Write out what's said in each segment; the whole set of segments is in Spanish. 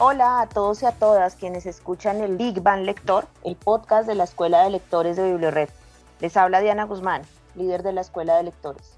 Hola a todos y a todas quienes escuchan el Big Bang Lector, el podcast de la Escuela de Lectores de Bibliored. Les habla Diana Guzmán, líder de la Escuela de Lectores.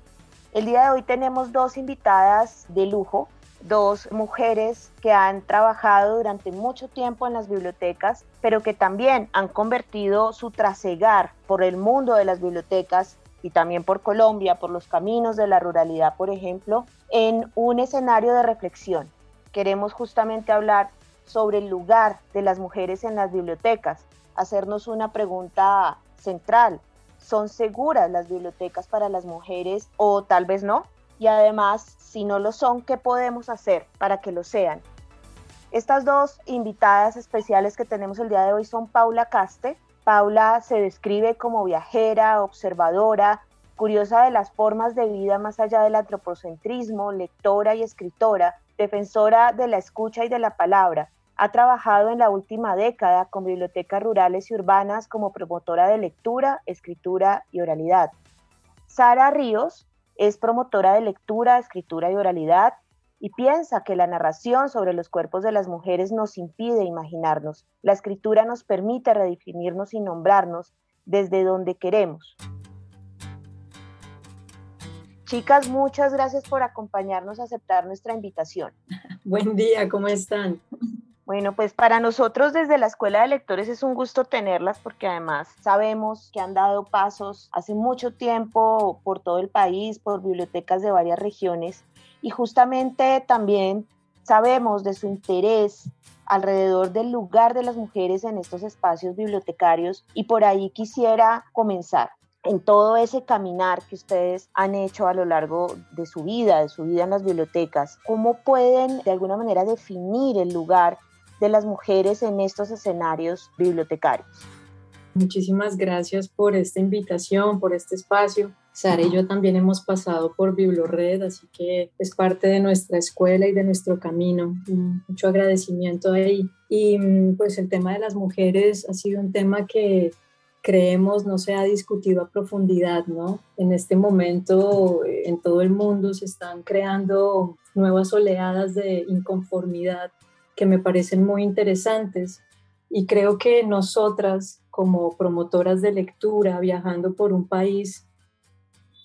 El día de hoy tenemos dos invitadas de lujo, dos mujeres que han trabajado durante mucho tiempo en las bibliotecas, pero que también han convertido su trasegar por el mundo de las bibliotecas y también por Colombia, por los caminos de la ruralidad, por ejemplo, en un escenario de reflexión queremos justamente hablar sobre el lugar de las mujeres en las bibliotecas, hacernos una pregunta central. ¿Son seguras las bibliotecas para las mujeres o tal vez no? Y además, si no lo son, ¿qué podemos hacer para que lo sean? Estas dos invitadas especiales que tenemos el día de hoy son Paula Caste. Paula se describe como viajera, observadora, curiosa de las formas de vida más allá del antropocentrismo, lectora y escritora, defensora de la escucha y de la palabra. Ha trabajado en la última década con bibliotecas rurales y urbanas como promotora de lectura, escritura y oralidad. Sara Ríos es promotora de lectura, escritura y oralidad y piensa que la narración sobre los cuerpos de las mujeres nos impide imaginarnos. La escritura nos permite redefinirnos y nombrarnos desde donde queremos. Chicas, muchas gracias por acompañarnos a aceptar nuestra invitación. Buen día, ¿cómo están? Bueno, pues para nosotros desde la Escuela de Lectores es un gusto tenerlas porque además sabemos que han dado pasos hace mucho tiempo por todo el país, por bibliotecas de varias regiones y justamente también sabemos de su interés alrededor del lugar de las mujeres en estos espacios bibliotecarios y por ahí quisiera comenzar en todo ese caminar que ustedes han hecho a lo largo de su vida, de su vida en las bibliotecas, ¿cómo pueden de alguna manera definir el lugar de las mujeres en estos escenarios bibliotecarios? Muchísimas gracias por esta invitación, por este espacio. Sara y yo también hemos pasado por BibloRed, así que es parte de nuestra escuela y de nuestro camino. Mucho agradecimiento ahí. Y mm, pues el tema de las mujeres ha sido un tema que creemos no se ha discutido a profundidad, ¿no? En este momento eh, en todo el mundo se están creando nuevas oleadas de inconformidad que me parecen muy interesantes. Y creo que nosotras como promotoras de lectura viajando por un país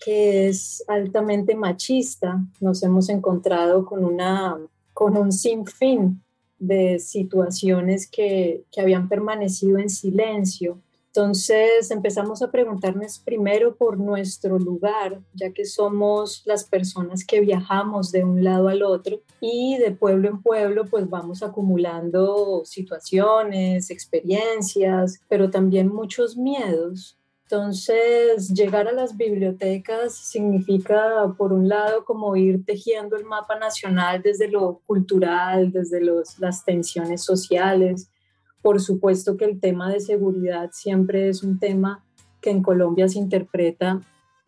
que es altamente machista, nos hemos encontrado con una con un sinfín de situaciones que, que habían permanecido en silencio entonces empezamos a preguntarnos primero por nuestro lugar, ya que somos las personas que viajamos de un lado al otro y de pueblo en pueblo pues vamos acumulando situaciones, experiencias, pero también muchos miedos. Entonces, llegar a las bibliotecas significa, por un lado, como ir tejiendo el mapa nacional desde lo cultural, desde los, las tensiones sociales, por supuesto que el tema de seguridad siempre es un tema que en Colombia se interpreta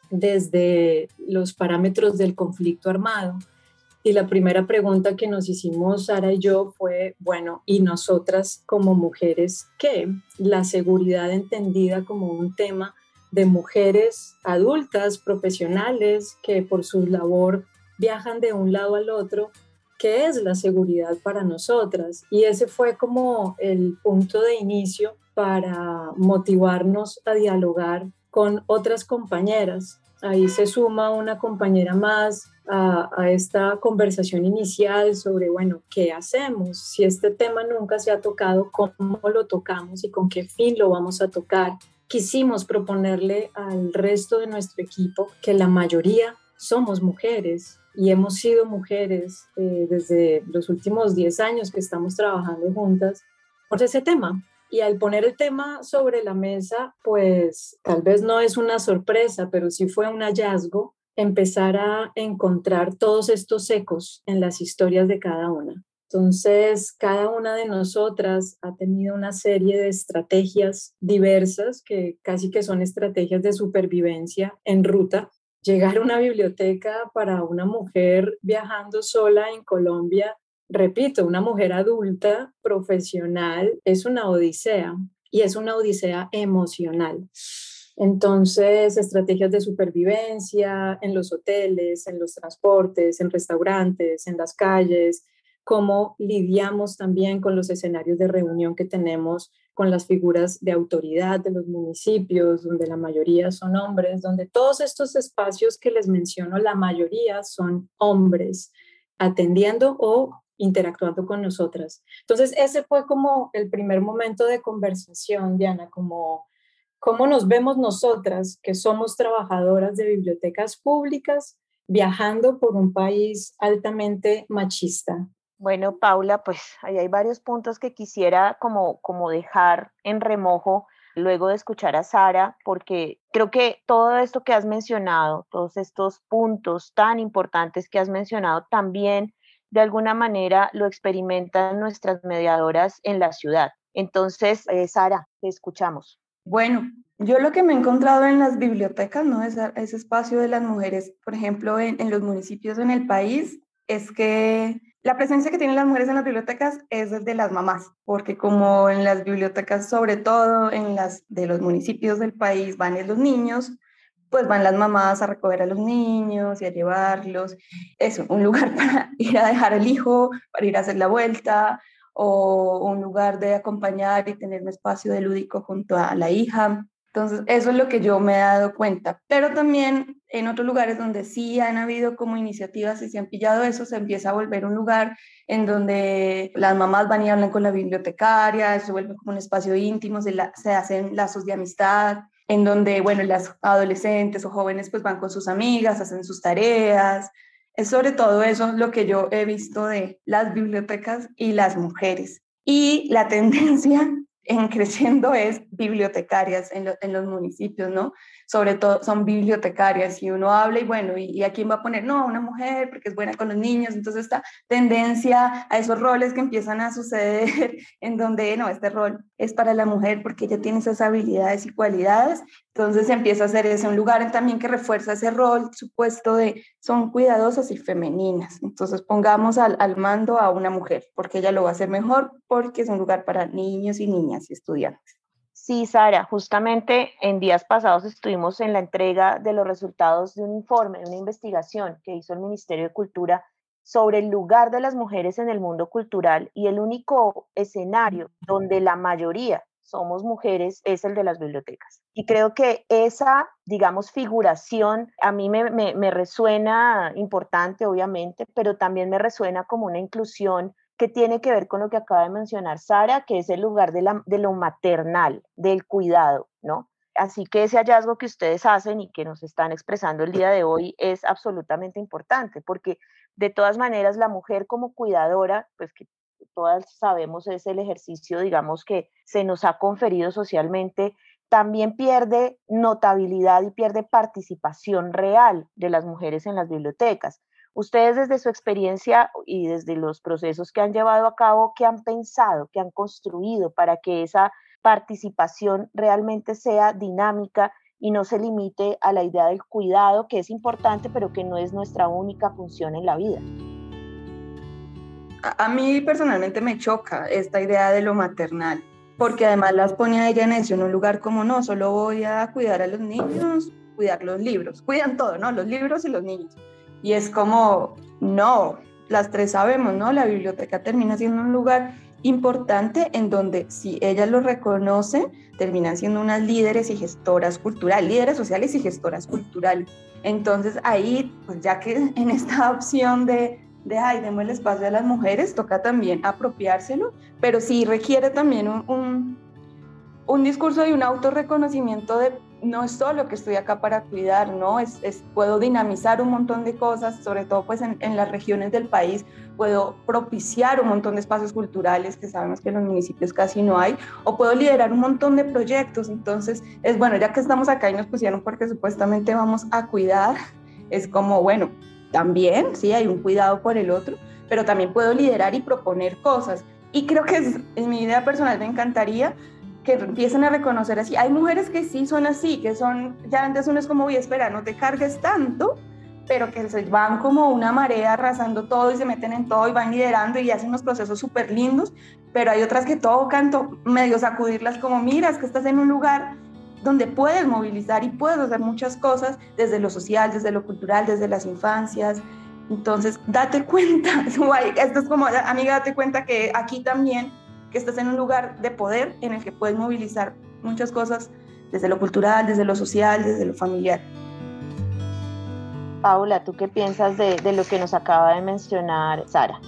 desde los parámetros del conflicto armado. Y la primera pregunta que nos hicimos Sara y yo fue, bueno, ¿y nosotras como mujeres qué? La seguridad entendida como un tema de mujeres adultas, profesionales, que por su labor viajan de un lado al otro qué es la seguridad para nosotras. Y ese fue como el punto de inicio para motivarnos a dialogar con otras compañeras. Ahí se suma una compañera más a, esta conversación inicial sobre, bueno, ¿qué hacemos? Si este tema nunca se ha tocado, ¿cómo lo tocamos y con qué fin lo vamos a tocar? Quisimos proponerle al resto de nuestro equipo que la mayoría somos mujeres y hemos sido mujeres eh, desde los últimos 10 años que estamos trabajando juntas por ese tema. Y al poner el tema sobre la mesa, pues tal vez no es una sorpresa, pero sí fue un hallazgo empezar a encontrar todos estos ecos en las historias de cada una. Entonces, cada una de nosotras ha tenido una serie de estrategias diversas que casi que son estrategias de supervivencia en ruta. Llegar a una biblioteca para una mujer viajando sola en Colombia, repito, una mujer adulta, profesional, es una odisea y es una odisea emocional. Entonces, estrategias de supervivencia en los hoteles, en los transportes, en restaurantes, en las calles, cómo lidiamos también con los escenarios de reunión que tenemos con las figuras de autoridad de los municipios, donde la mayoría son hombres, donde todos estos espacios que les menciono, la mayoría son hombres atendiendo o interactuando con nosotras. Entonces, ese fue como el primer momento de conversación, Diana, como cómo nos vemos nosotras, que somos trabajadoras de bibliotecas públicas, viajando por un país altamente machista, bueno, Paula, pues ahí hay varios puntos que quisiera como, como dejar en remojo luego de escuchar a Sara, porque creo que todo esto que has mencionado, todos estos puntos tan importantes que has mencionado, también de alguna manera lo experimentan nuestras mediadoras en la ciudad. Entonces, eh, Sara, te escuchamos. Bueno, yo lo que me he encontrado en las bibliotecas, ¿no? Ese, ese espacio de las mujeres, por ejemplo, en, en los municipios en el país, es que la presencia que tienen las mujeres en las bibliotecas es desde las mamás, porque como en las bibliotecas, sobre todo en las de los municipios del país, van los niños, pues van las mamás a recoger a los niños y a llevarlos. Es un lugar para ir a dejar al hijo, para ir a hacer la vuelta, o un lugar de acompañar y tener un espacio de lúdico junto a la hija. Entonces, eso es lo que yo me he dado cuenta. Pero también en otros lugares donde sí han habido como iniciativas y se han pillado eso, se empieza a volver un lugar en donde las mamás van y hablan con la bibliotecaria, se vuelve como un espacio íntimo, se, se hacen lazos de amistad, en donde, bueno, las adolescentes o jóvenes pues van con sus amigas, hacen sus tareas. Es sobre todo eso lo que yo he visto de las bibliotecas y las mujeres. Y la tendencia en creciendo es bibliotecarias en, los municipios, ¿no? Sobre todo son bibliotecarias y uno habla y bueno, ¿y, a quién va a poner? No, a una mujer porque es buena con los niños, entonces esta tendencia a esos roles que empiezan a suceder en donde, no, este rol es para la mujer porque ella tiene esas habilidades y cualidades, entonces empieza a ser ese un lugar también que refuerza ese rol supuesto de son cuidadosas y femeninas, entonces pongamos al, al mando a una mujer porque ella lo va a hacer mejor porque es un lugar para niños y niñas y estudiantes. Sí, Sara, justamente en días pasados estuvimos en la entrega de los resultados de un informe, de una investigación que hizo el Ministerio de Cultura sobre el lugar de las mujeres en el mundo cultural y el único escenario donde la mayoría somos mujeres es el de las bibliotecas. Y creo que esa, digamos, figuración a mí me, resuena importante, obviamente, pero también me resuena como una inclusión que tiene que ver con lo que acaba de mencionar Sara, que es el lugar de, la, de lo maternal, del cuidado, ¿no? Así que ese hallazgo que ustedes hacen y que nos están expresando el día de hoy es absolutamente importante, porque de todas maneras la mujer como cuidadora, pues que todas sabemos es el ejercicio, digamos, que se nos ha conferido socialmente, también pierde notabilidad y pierde participación real de las mujeres en las bibliotecas. Ustedes desde su experiencia y desde los procesos que han llevado a cabo, ¿qué han pensado, qué han construido para que esa participación realmente sea dinámica y no se limite a la idea del cuidado, que es importante, pero que no es nuestra única función en la vida? A, mí personalmente me choca esta idea de lo maternal, porque además las pone a ella en eso, en un lugar como no, solo voy a cuidar a los niños, cuidar los libros, cuidan todo, ¿no? Los libros y los niños y es como, no, las tres sabemos, ¿no? La biblioteca termina siendo un lugar importante en donde si ellas lo reconocen, terminan siendo unas líderes y gestoras culturales, líderes sociales y gestoras culturales. Entonces ahí, pues ya que en esta opción de, de ay, demos el espacio a las mujeres, toca también apropiárselo, pero sí requiere también un, un, discurso y un autorreconocimiento de no es solo que estoy acá para cuidar, ¿no? Es, puedo dinamizar un montón de cosas, sobre todo pues en, las regiones del país, puedo propiciar un montón de espacios culturales que sabemos que en los municipios casi no hay, o puedo liderar un montón de proyectos. Entonces, es bueno, ya que estamos acá y nos pusieron porque supuestamente vamos a cuidar, es como, bueno, también, sí, hay un cuidado por el otro, pero también puedo liderar y proponer cosas. Y creo que es, en mi idea personal me encantaría que empiecen a reconocer así. Hay mujeres que sí son así, que son, ya antes uno es como, voy espera, no te cargues tanto, pero que se van como una marea arrasando todo y se meten en todo y van liderando y hacen unos procesos súper lindos, pero hay otras que tocan, medio sacudirlas como, mira, es que estás en un lugar donde puedes movilizar y puedes hacer muchas cosas desde lo social, desde lo cultural, desde las infancias. Entonces, date cuenta, esto es como, amiga, date cuenta que aquí también que estás en un lugar de poder en el que puedes movilizar muchas cosas desde lo cultural, desde lo social, desde lo familiar. Paula, ¿tú qué piensas de, de lo que nos acaba de mencionar Sara?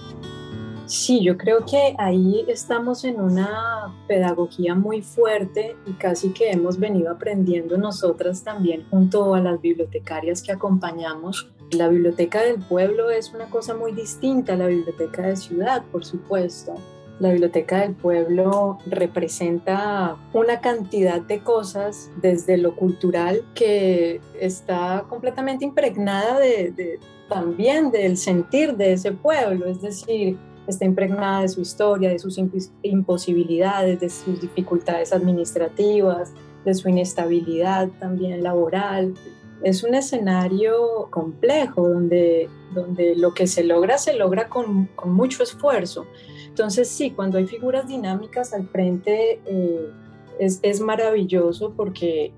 Sí, yo creo que ahí estamos en una pedagogía muy fuerte y casi que hemos venido aprendiendo nosotras también junto a las bibliotecarias que acompañamos. La biblioteca del pueblo es una cosa muy distinta a la biblioteca de ciudad, por supuesto. La Biblioteca del Pueblo representa una cantidad de cosas desde lo cultural que está completamente impregnada de, también del sentir de ese pueblo, es decir, está impregnada de su historia, de sus imposibilidades, de sus dificultades administrativas, de su inestabilidad también laboral. Es un escenario complejo donde, donde lo que se logra se logra con, mucho esfuerzo. Entonces sí, cuando hay figuras dinámicas al frente eh, es, maravilloso porque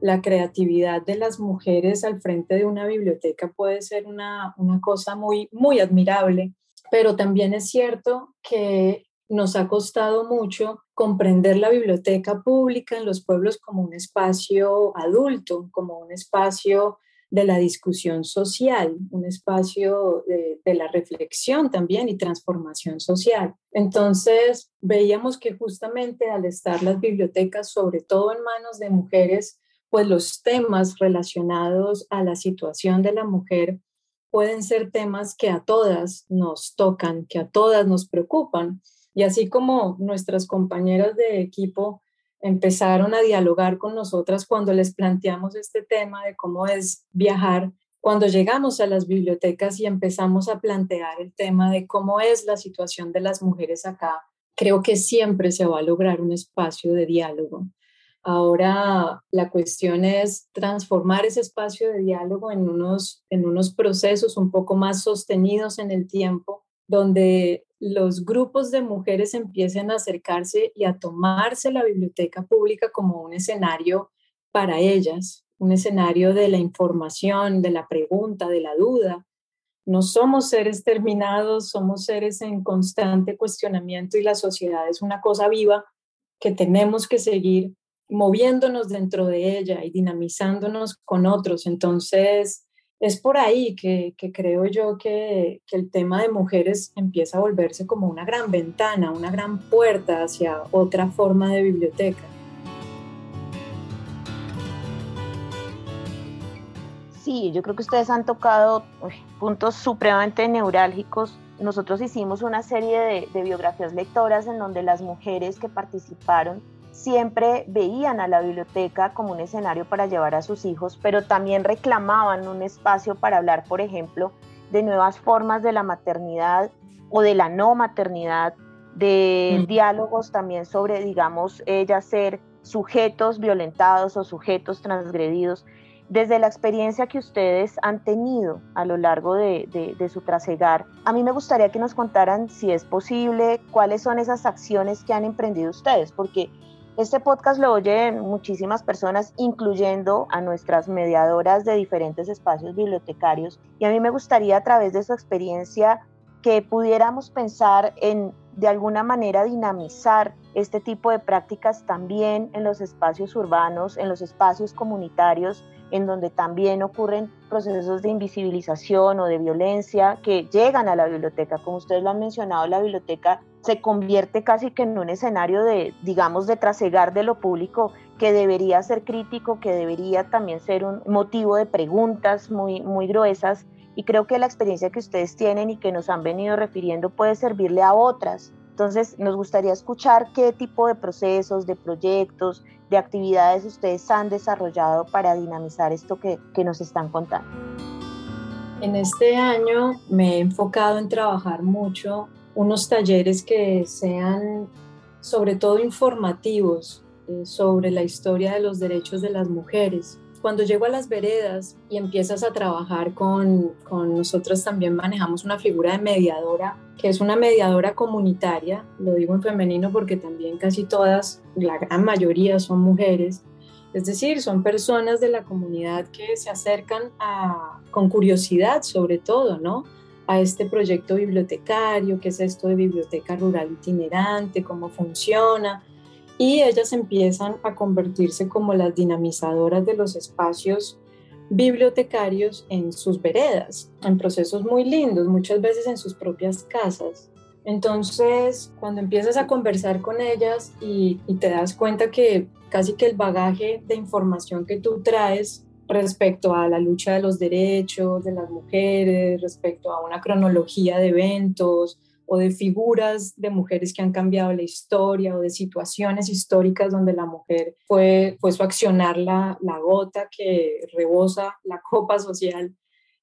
la creatividad de las mujeres al frente de una biblioteca puede ser una, una cosa muy, muy admirable, pero también es cierto que nos ha costado mucho comprender la biblioteca pública en los pueblos como un espacio adulto, como un espacio de la discusión social, un espacio de, la reflexión también y transformación social. Entonces, veíamos que justamente al estar las bibliotecas, sobre todo en manos de mujeres, pues los temas relacionados a la situación de la mujer pueden ser temas que a todas nos tocan, que a todas nos preocupan. Y así como nuestras compañeras de equipo empezaron a dialogar con nosotras cuando les planteamos este tema de cómo es viajar. Cuando llegamos a las bibliotecas y empezamos a plantear el tema de cómo es la situación de las mujeres acá, creo que siempre se va a lograr un espacio de diálogo. Ahora la cuestión es transformar ese espacio de diálogo en unos, en unos procesos un poco más sostenidos en el tiempo, donde los grupos de mujeres empiecen a acercarse y a tomarse la biblioteca pública como un escenario para ellas, un escenario de la información, de la pregunta, de la duda. No somos seres terminados, somos seres en constante cuestionamiento y la sociedad es una cosa viva que tenemos que seguir moviéndonos dentro de ella y dinamizándonos con otros. Entonces, es por ahí que, creo yo que, el tema de mujeres empieza a volverse como una gran ventana, una gran puerta hacia otra forma de biblioteca. Sí, yo creo que ustedes han tocado puntos supremamente neurálgicos. Nosotros hicimos una serie de biografías lectoras en donde las mujeres que participaron siempre veían a la biblioteca como un escenario para llevar a sus hijos, pero también reclamaban un espacio para hablar, por ejemplo, de nuevas formas de la maternidad o de la no maternidad, de mm. diálogos también sobre, digamos, ellas ser sujetos violentados o sujetos transgredidos. Desde la experiencia que ustedes han tenido a lo largo de, de, su trasegar, a mí me gustaría que nos contaran si es posible, cuáles son esas acciones que han emprendido ustedes, porque este podcast lo oyen muchísimas personas, incluyendo a nuestras mediadoras de diferentes espacios bibliotecarios. Y a mí me gustaría a través de su experiencia que pudiéramos pensar en de alguna manera dinamizar este tipo de prácticas también en los espacios urbanos, en los espacios comunitarios, en donde también ocurren procesos de invisibilización o de violencia que llegan a la biblioteca. Como ustedes lo han mencionado, la biblioteca se convierte casi que en un escenario de, digamos, de trasegar de lo público que debería ser crítico, que debería también ser un motivo de preguntas muy, muy gruesas. Y creo que la experiencia que ustedes tienen y que nos han venido refiriendo puede servirle a otras entonces, nos gustaría escuchar qué tipo de procesos, de proyectos, de actividades ustedes han desarrollado para dinamizar esto que, nos están contando. En este año me he enfocado en trabajar mucho unos talleres que sean sobre todo informativos eh, sobre la historia de los derechos de las mujeres. Cuando llego a las veredas y empiezas a trabajar con, con nosotros también manejamos una figura de mediadora, que es una mediadora comunitaria, lo digo en femenino porque también casi todas, la gran mayoría son mujeres, es decir, son personas de la comunidad que se acercan a, con curiosidad sobre todo, ¿no? a este proyecto bibliotecario, qué es esto de biblioteca rural itinerante, cómo funciona, y ellas empiezan a convertirse como las dinamizadoras de los espacios bibliotecarios en sus veredas, en procesos muy lindos, muchas veces en sus propias casas. Entonces, cuando empiezas a conversar con ellas y, y te das cuenta que casi que el bagaje de información que tú traes respecto a la lucha de los derechos de las mujeres, respecto a una cronología de eventos o de figuras de mujeres que han cambiado la historia o de situaciones históricas donde la mujer fue, fue su accionar la, la gota que rebosa la copa social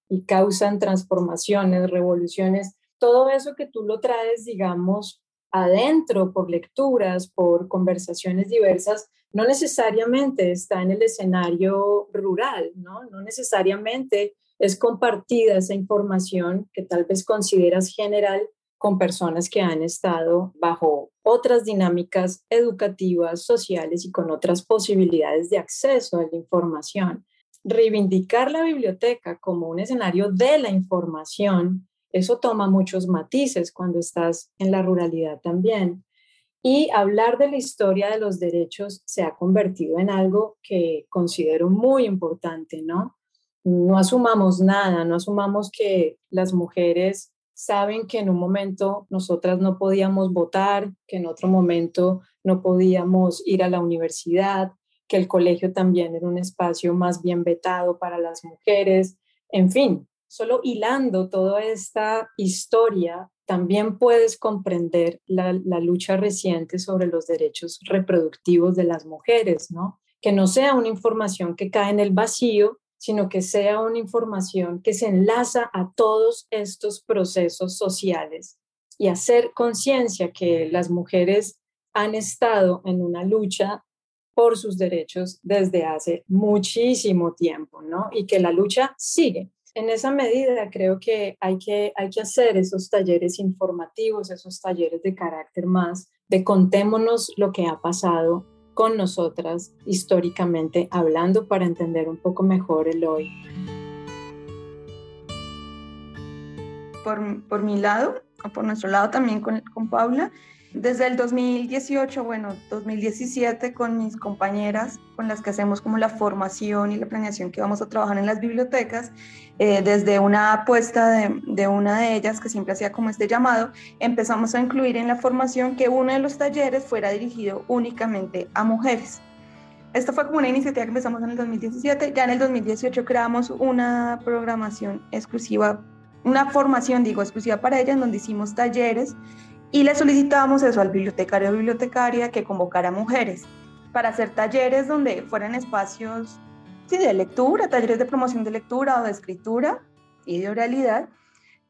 y causan transformaciones, revoluciones. Todo eso que tú lo traes, digamos, adentro por lecturas, por conversaciones diversas, no necesariamente está en el escenario rural, ¿no? No necesariamente es compartida esa información que tal vez consideras general con personas que han estado bajo otras dinámicas educativas, sociales y con otras posibilidades de acceso a la información. Reivindicar la biblioteca como un escenario de la información, eso toma muchos matices cuando estás en la ruralidad también. Y hablar de la historia de los derechos se ha convertido en algo que considero muy importante, ¿no? No asumamos nada, no asumamos que las mujeres saben que en un momento nosotras no podíamos votar, que en otro momento no podíamos ir a la universidad, que el colegio también era un espacio más bien vetado para las mujeres, en fin, solo hilando toda esta historia también puedes comprender la, lucha reciente sobre los derechos reproductivos de las mujeres, ¿no? Que no sea una información que cae en el vacío, sino que sea una información que se enlaza a todos estos procesos sociales y hacer conciencia que las mujeres han estado en una lucha por sus derechos desde hace muchísimo tiempo, ¿no? Y que la lucha sigue en esa medida creo que hay, que hay que hacer esos talleres informativos, esos talleres de carácter más, de contémonos lo que ha pasado con nosotras históricamente hablando para entender un poco mejor el hoy. Por, por mi lado, o por nuestro lado también con, con Paula, desde el 2018, bueno, 2017, con mis compañeras, con las que hacemos como la formación y la planeación que vamos a trabajar en las bibliotecas, eh, desde una apuesta de, de, una de ellas, que siempre hacía como este llamado, empezamos a incluir en la formación que uno de los talleres fuera dirigido únicamente a mujeres. Esto fue como una iniciativa que empezamos en el 2017, ya en el 2018 creamos una programación exclusiva, una formación, digo, exclusiva para ellas, donde hicimos talleres y le solicitábamos eso al bibliotecario o bibliotecaria que convocara mujeres para hacer talleres donde fueran espacios sí, de lectura, talleres de promoción de lectura o de escritura y de oralidad,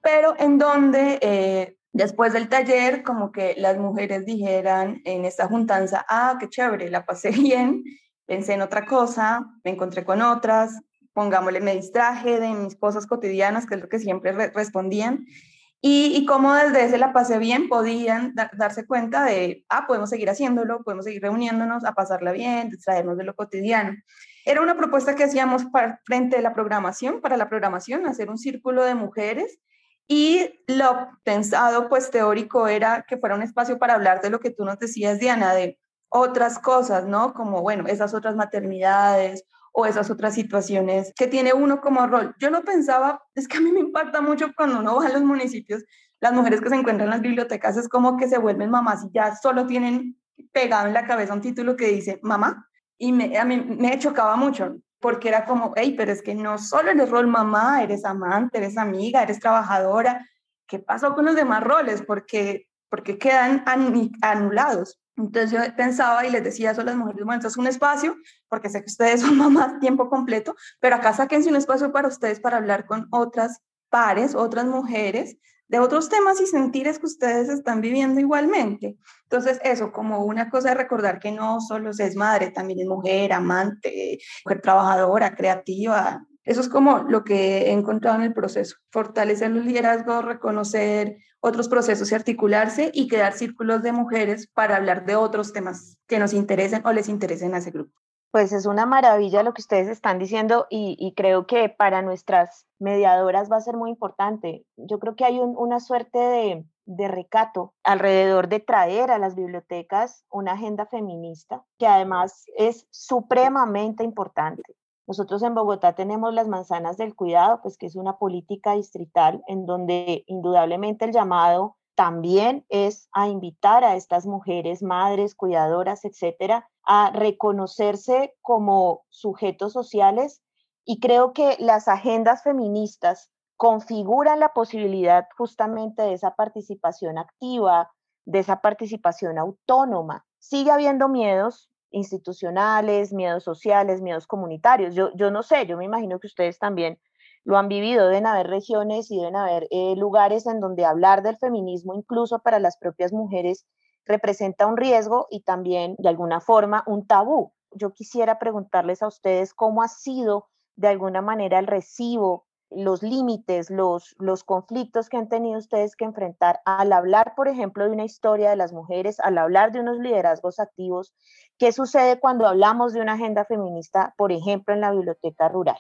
pero en donde eh, después del taller como que las mujeres dijeran en esta juntanza, ah, qué chévere, la pasé bien, pensé en otra cosa, me encontré con otras, pongámosle, me distraje de mis cosas cotidianas, que es lo que siempre respondían, y, y cómo desde ese la pasé bien podían darse cuenta de, ah, podemos seguir haciéndolo, podemos seguir reuniéndonos a pasarla bien, distraernos de lo cotidiano. Era una propuesta que hacíamos para, frente a la programación, para la programación, hacer un círculo de mujeres y lo pensado, pues teórico, era que fuera un espacio para hablar de lo que tú nos decías, Diana, de otras cosas, ¿no? Como, bueno, esas otras maternidades o esas otras situaciones que tiene uno como rol. Yo no pensaba, es que a mí me impacta mucho cuando uno va a los municipios, las mujeres que se encuentran en las bibliotecas es como que se vuelven mamás y ya solo tienen pegado en la cabeza un título que dice mamá. Y a mí me chocaba mucho porque era como, hey, pero es que no solo eres rol mamá, eres amante, eres amiga, eres trabajadora. ¿Qué pasó con los demás roles? Porque, porque quedan anulados. Entonces yo pensaba y les decía eso a las mujeres, bueno, esto es un espacio, porque sé que ustedes son mamás tiempo completo, pero acá sáquense un espacio para ustedes para hablar con otras pares, otras mujeres, de otros temas y sentires que ustedes están viviendo igualmente. Entonces, eso, como una cosa de recordar que no solo es madre, también es mujer, amante, mujer trabajadora, creativa. Eso es como lo que he encontrado en el proceso. Fortalecer los liderazgos, reconocer otros procesos y articularse y crear círculos de mujeres para hablar de otros temas que nos interesen o les interesen a ese grupo. Pues es una maravilla lo que ustedes están diciendo y, creo que para nuestras mediadoras va a ser muy importante. Yo creo que hay una suerte de, de recato alrededor de traer a las bibliotecas una agenda feminista que además es supremamente importante. Nosotros en Bogotá tenemos las manzanas del cuidado, pues que es una política distrital en donde indudablemente el llamado también es a invitar a estas mujeres, madres, cuidadoras, etcétera, a reconocerse como sujetos sociales y creo que las agendas feministas configuran la posibilidad justamente de esa participación activa, de esa participación autónoma. Sigue habiendo miedos institucionales, miedos sociales, miedos comunitarios. Yo, yo no sé, yo me imagino que ustedes también lo han vivido, deben haber regiones y deben haber eh, lugares en donde hablar del feminismo, incluso para las propias mujeres, representa un riesgo y también de alguna forma un tabú. Yo quisiera preguntarles a ustedes cómo ha sido de alguna manera el recibo, los límites, los, los conflictos que han tenido ustedes que enfrentar al hablar, por ejemplo, de una historia de las mujeres, al hablar de unos liderazgos activos. ¿Qué sucede cuando hablamos de una agenda feminista, por ejemplo, en la biblioteca rural?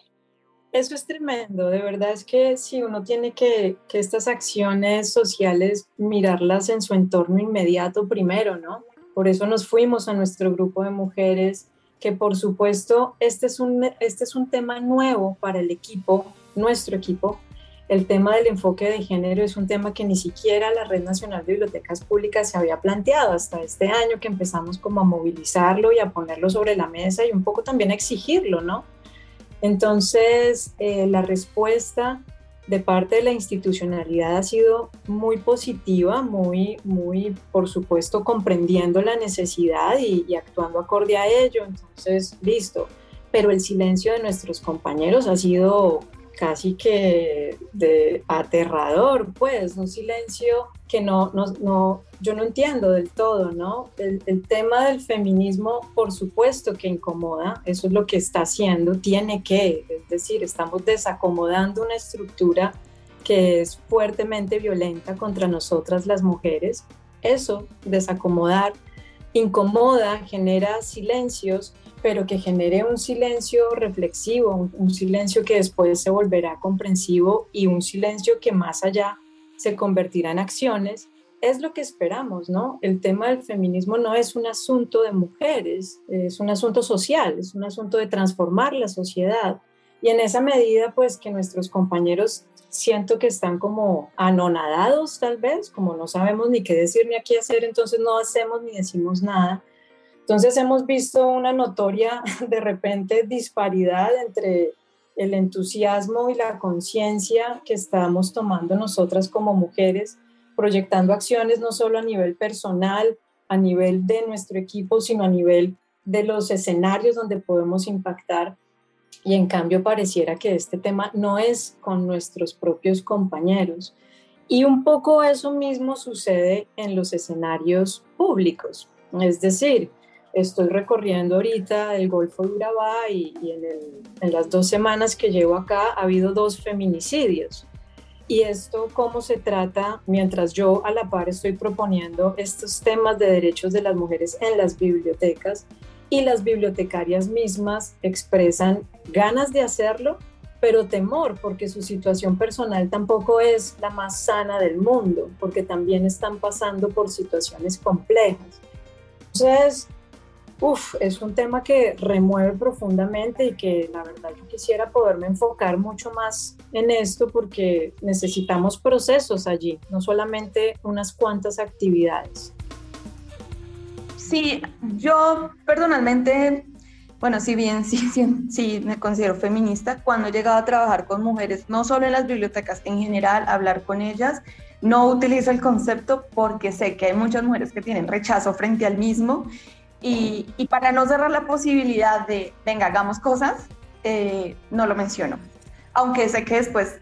Eso es tremendo, de verdad es que si uno tiene que, que estas acciones sociales mirarlas en su entorno inmediato primero, ¿no? Por eso nos fuimos a nuestro grupo de mujeres, que por supuesto este es un, este es un tema nuevo para el equipo, nuestro equipo. El tema del enfoque de género es un tema que ni siquiera la Red Nacional de Bibliotecas Públicas se había planteado hasta este año que empezamos como a movilizarlo y a ponerlo sobre la mesa y un poco también a exigirlo, ¿no? Entonces, eh, la respuesta de parte de la institucionalidad ha sido muy positiva, muy, muy, por supuesto, comprendiendo la necesidad y, y actuando acorde a ello. Entonces, listo. Pero el silencio de nuestros compañeros ha sido casi que de aterrador, pues, un silencio que no, no, no, yo no entiendo del todo, ¿no? El, el, tema del feminismo, por supuesto que incomoda, eso es lo que está haciendo, tiene que, es decir, estamos desacomodando una estructura que es fuertemente violenta contra nosotras las mujeres. Eso, desacomodar, incomoda, genera silencios pero que genere un silencio reflexivo, un, silencio que después se volverá comprensivo y un silencio que más allá se convertirá en acciones, es lo que esperamos, ¿no? El tema del feminismo no es un asunto de mujeres, es un asunto social, es un asunto de transformar la sociedad. Y en esa medida, pues que nuestros compañeros siento que están como anonadados tal vez, como no sabemos ni qué decir ni a qué hacer, entonces no hacemos ni decimos nada entonces hemos visto una notoria de repente disparidad entre el entusiasmo y la conciencia que estamos tomando nosotras como mujeres, proyectando acciones no solo a nivel personal, a nivel de nuestro equipo, sino a nivel de los escenarios donde podemos impactar. Y en cambio pareciera que este tema no es con nuestros propios compañeros. Y un poco eso mismo sucede en los escenarios públicos. Es decir, estoy recorriendo ahorita el Golfo de Urabá y, en, las dos semanas que llevo acá ha habido dos feminicidios. Y esto cómo se trata mientras yo a la par estoy proponiendo estos temas de derechos de las mujeres en las bibliotecas y las bibliotecarias mismas expresan ganas de hacerlo, pero temor porque su situación personal tampoco es la más sana del mundo, porque también están pasando por situaciones complejas. Entonces, Uf, es un tema que remueve profundamente y que la verdad yo quisiera poderme enfocar mucho más en esto porque necesitamos procesos allí, no solamente unas cuantas actividades. Sí, yo personalmente, bueno, si bien sí, sí, sí, me considero feminista, cuando he llegado a trabajar con mujeres, no solo en las bibliotecas, en general, hablar con ellas, no utilizo el concepto porque sé que hay muchas mujeres que tienen rechazo frente al mismo y, para no cerrar la posibilidad de, venga, hagamos cosas, eh, no lo menciono. Aunque sé que después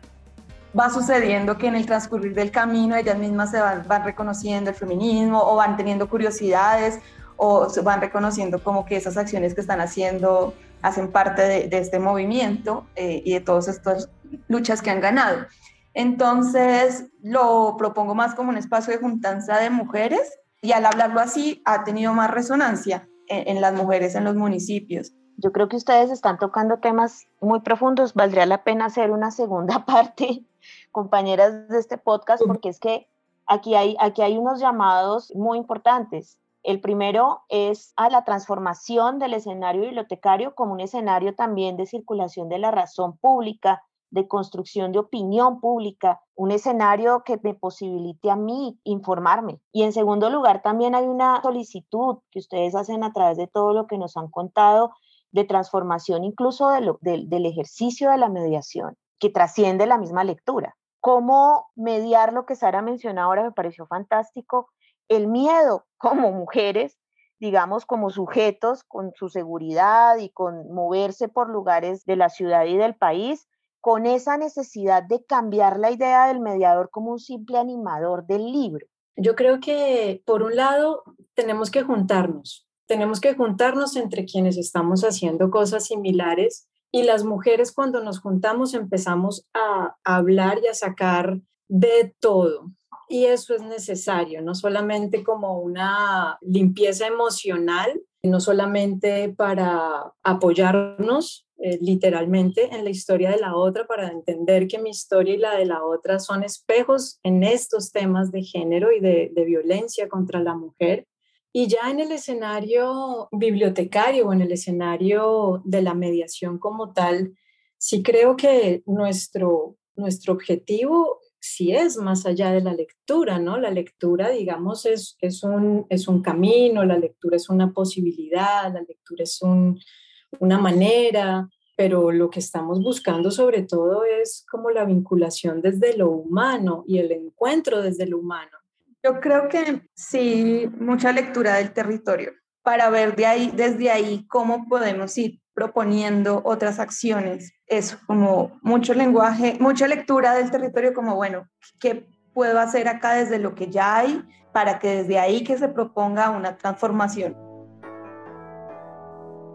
va sucediendo que en el transcurrir del camino ellas mismas se van, van reconociendo el feminismo o van teniendo curiosidades o se van reconociendo como que esas acciones que están haciendo hacen parte de, este movimiento eh, y de todas estas luchas que han ganado. Entonces lo propongo más como un espacio de juntanza de mujeres y al hablarlo así ha tenido más resonancia en, las mujeres en los municipios. Yo creo que ustedes están tocando temas muy profundos. Valdría la pena hacer una segunda parte, compañeras de este podcast, porque es que aquí hay, aquí hay unos llamados muy importantes. El primero es a la transformación del escenario bibliotecario como un escenario también de circulación de la razón pública, de construcción de opinión pública, un escenario que me posibilite a mí informarme. Y en segundo lugar, también hay una solicitud que ustedes hacen a través de todo lo que nos han contado de transformación incluso del ejercicio de la mediación, que trasciende la misma lectura. Cómo mediar lo que Sara mencionó ahora me pareció fantástico, el miedo como mujeres digamos, como sujetos con su seguridad y con moverse por lugares de la ciudad y del país, con esa necesidad de cambiar la idea del mediador como un simple animador del libro? Yo creo que, por un lado, tenemos que juntarnos, tenemos que juntarnos entre quienes estamos haciendo cosas similares y las mujeres cuando nos juntamos empezamos a, hablar y a sacar de todo. Y eso es necesario, no solamente como una limpieza emocional, no solamente para apoyarnos eh, literalmente en la historia de la otra para entender que mi historia y la de la otra son espejos en estos temas de género y de, de violencia contra la mujer. Y ya en el escenario bibliotecario o en el escenario de la mediación como tal, sí creo que nuestro, nuestro objetivo sí es más allá de la lectura, ¿no? La lectura, digamos, es, es, un, es un camino, la lectura es una posibilidad, la lectura es un, una manera, pero lo que estamos buscando sobre todo es como la vinculación desde lo humano y el encuentro desde lo humano. Yo creo que sí, mucha lectura del territorio para ver de ahí, desde ahí cómo podemos ir proponiendo otras acciones. Eso, como mucho lenguaje, mucha lectura del territorio como, bueno, ¿qué puedo hacer acá desde lo que ya hay para que desde ahí que se proponga una transformación?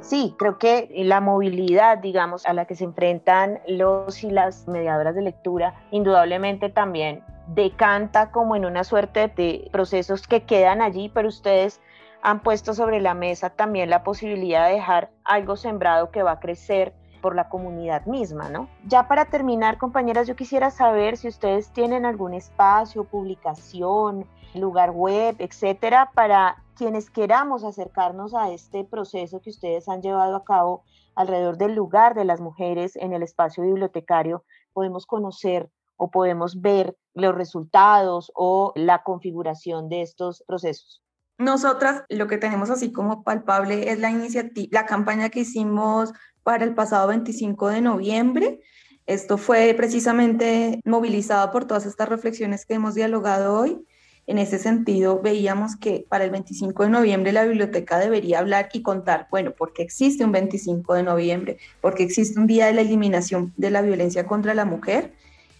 Sí, creo que la movilidad, digamos, a la que se enfrentan los y las mediadoras de lectura, indudablemente también decanta como en una suerte de procesos que quedan allí, pero ustedes han puesto sobre la mesa también la posibilidad de dejar algo sembrado que va a crecer por la comunidad misma, ¿no? Ya para terminar, compañeras, yo quisiera saber si ustedes tienen algún espacio, publicación, lugar web, etcétera, para quienes queramos acercarnos a este proceso que ustedes han llevado a cabo alrededor del lugar de las mujeres en el espacio bibliotecario, podemos conocer o podemos ver los resultados o la configuración de estos procesos. Nosotras lo que tenemos así como palpable es la iniciativa, la campaña que hicimos para el pasado 25 de noviembre. Esto fue precisamente movilizado por todas estas reflexiones que hemos dialogado hoy en ese sentido, veíamos que para el 25 de noviembre la biblioteca debería hablar y contar, bueno, porque existe un 25 de noviembre, porque existe un día de la eliminación de la violencia contra la mujer.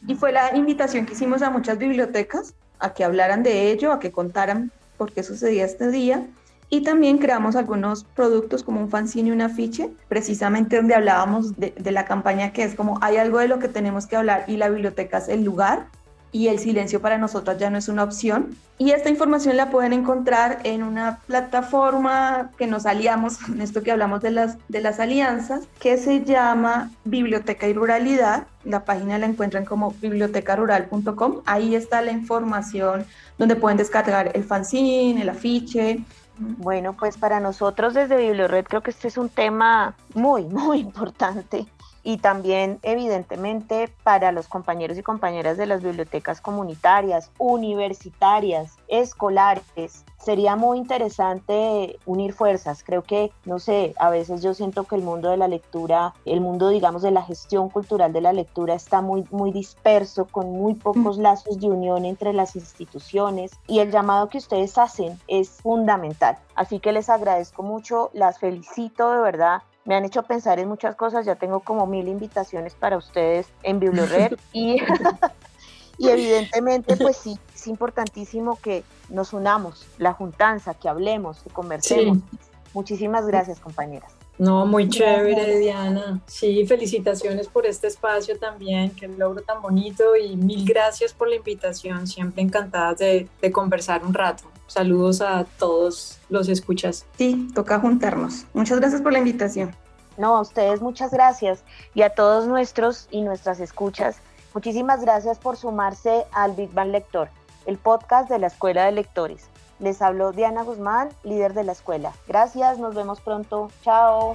Y fue la invitación que hicimos a muchas bibliotecas a que hablaran de ello, a que contaran por qué sucedía este día. Y también creamos algunos productos como un fanzine y un afiche, precisamente donde hablábamos de, de la campaña que es como hay algo de lo que tenemos que hablar y la biblioteca es el lugar y el silencio para nosotras ya no es una opción. Y esta información la pueden encontrar en una plataforma que nos aliamos, en esto que hablamos de las, de las alianzas, que se llama Biblioteca y Ruralidad. La página la encuentran como bibliotecarural.com. Ahí está la información donde pueden descargar el fanzine, el afiche, bueno, pues para nosotros desde BiblioRed creo que este es un tema muy, muy importante y también evidentemente para los compañeros y compañeras de las bibliotecas comunitarias, universitarias, escolares. Sería muy interesante unir fuerzas. Creo que, no sé, a veces yo siento que el mundo de la lectura, el mundo, digamos, de la gestión cultural de la lectura está muy, muy disperso, con muy pocos lazos de unión entre las instituciones y el llamado que ustedes hacen es fundamental. Así que les agradezco mucho, las felicito de verdad me han hecho pensar en muchas cosas, ya tengo como mil invitaciones para ustedes en BiblioRed y, Y evidentemente, pues sí, es importantísimo que nos unamos, la juntanza, que hablemos, que conversemos. Muchísimas gracias, compañeras. No, muy chévere, Diana. Sí, felicitaciones por este espacio también, qué logro tan bonito y mil gracias por la invitación. Siempre encantadas de, de conversar un rato. Saludos a todos los escuchas. Sí, toca juntarnos. Muchas gracias por la invitación. No, a ustedes muchas gracias y a todos nuestros y nuestras escuchas. Muchísimas gracias por sumarse al Big Bang Lector, el podcast de la Escuela de Lectores. Les habló Diana Guzmán, líder de la escuela. Gracias, nos vemos pronto. Chao.